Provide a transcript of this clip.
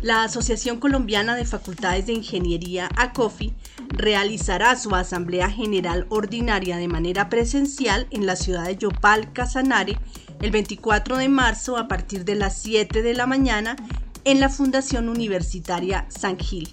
La Asociación Colombiana de Facultades de Ingeniería, ACOFI, realizará su Asamblea General Ordinaria de manera presencial en la ciudad de Yopal, Casanare, el 24 de marzo a partir de las 7 de la mañana en la Fundación Universitaria San Gil.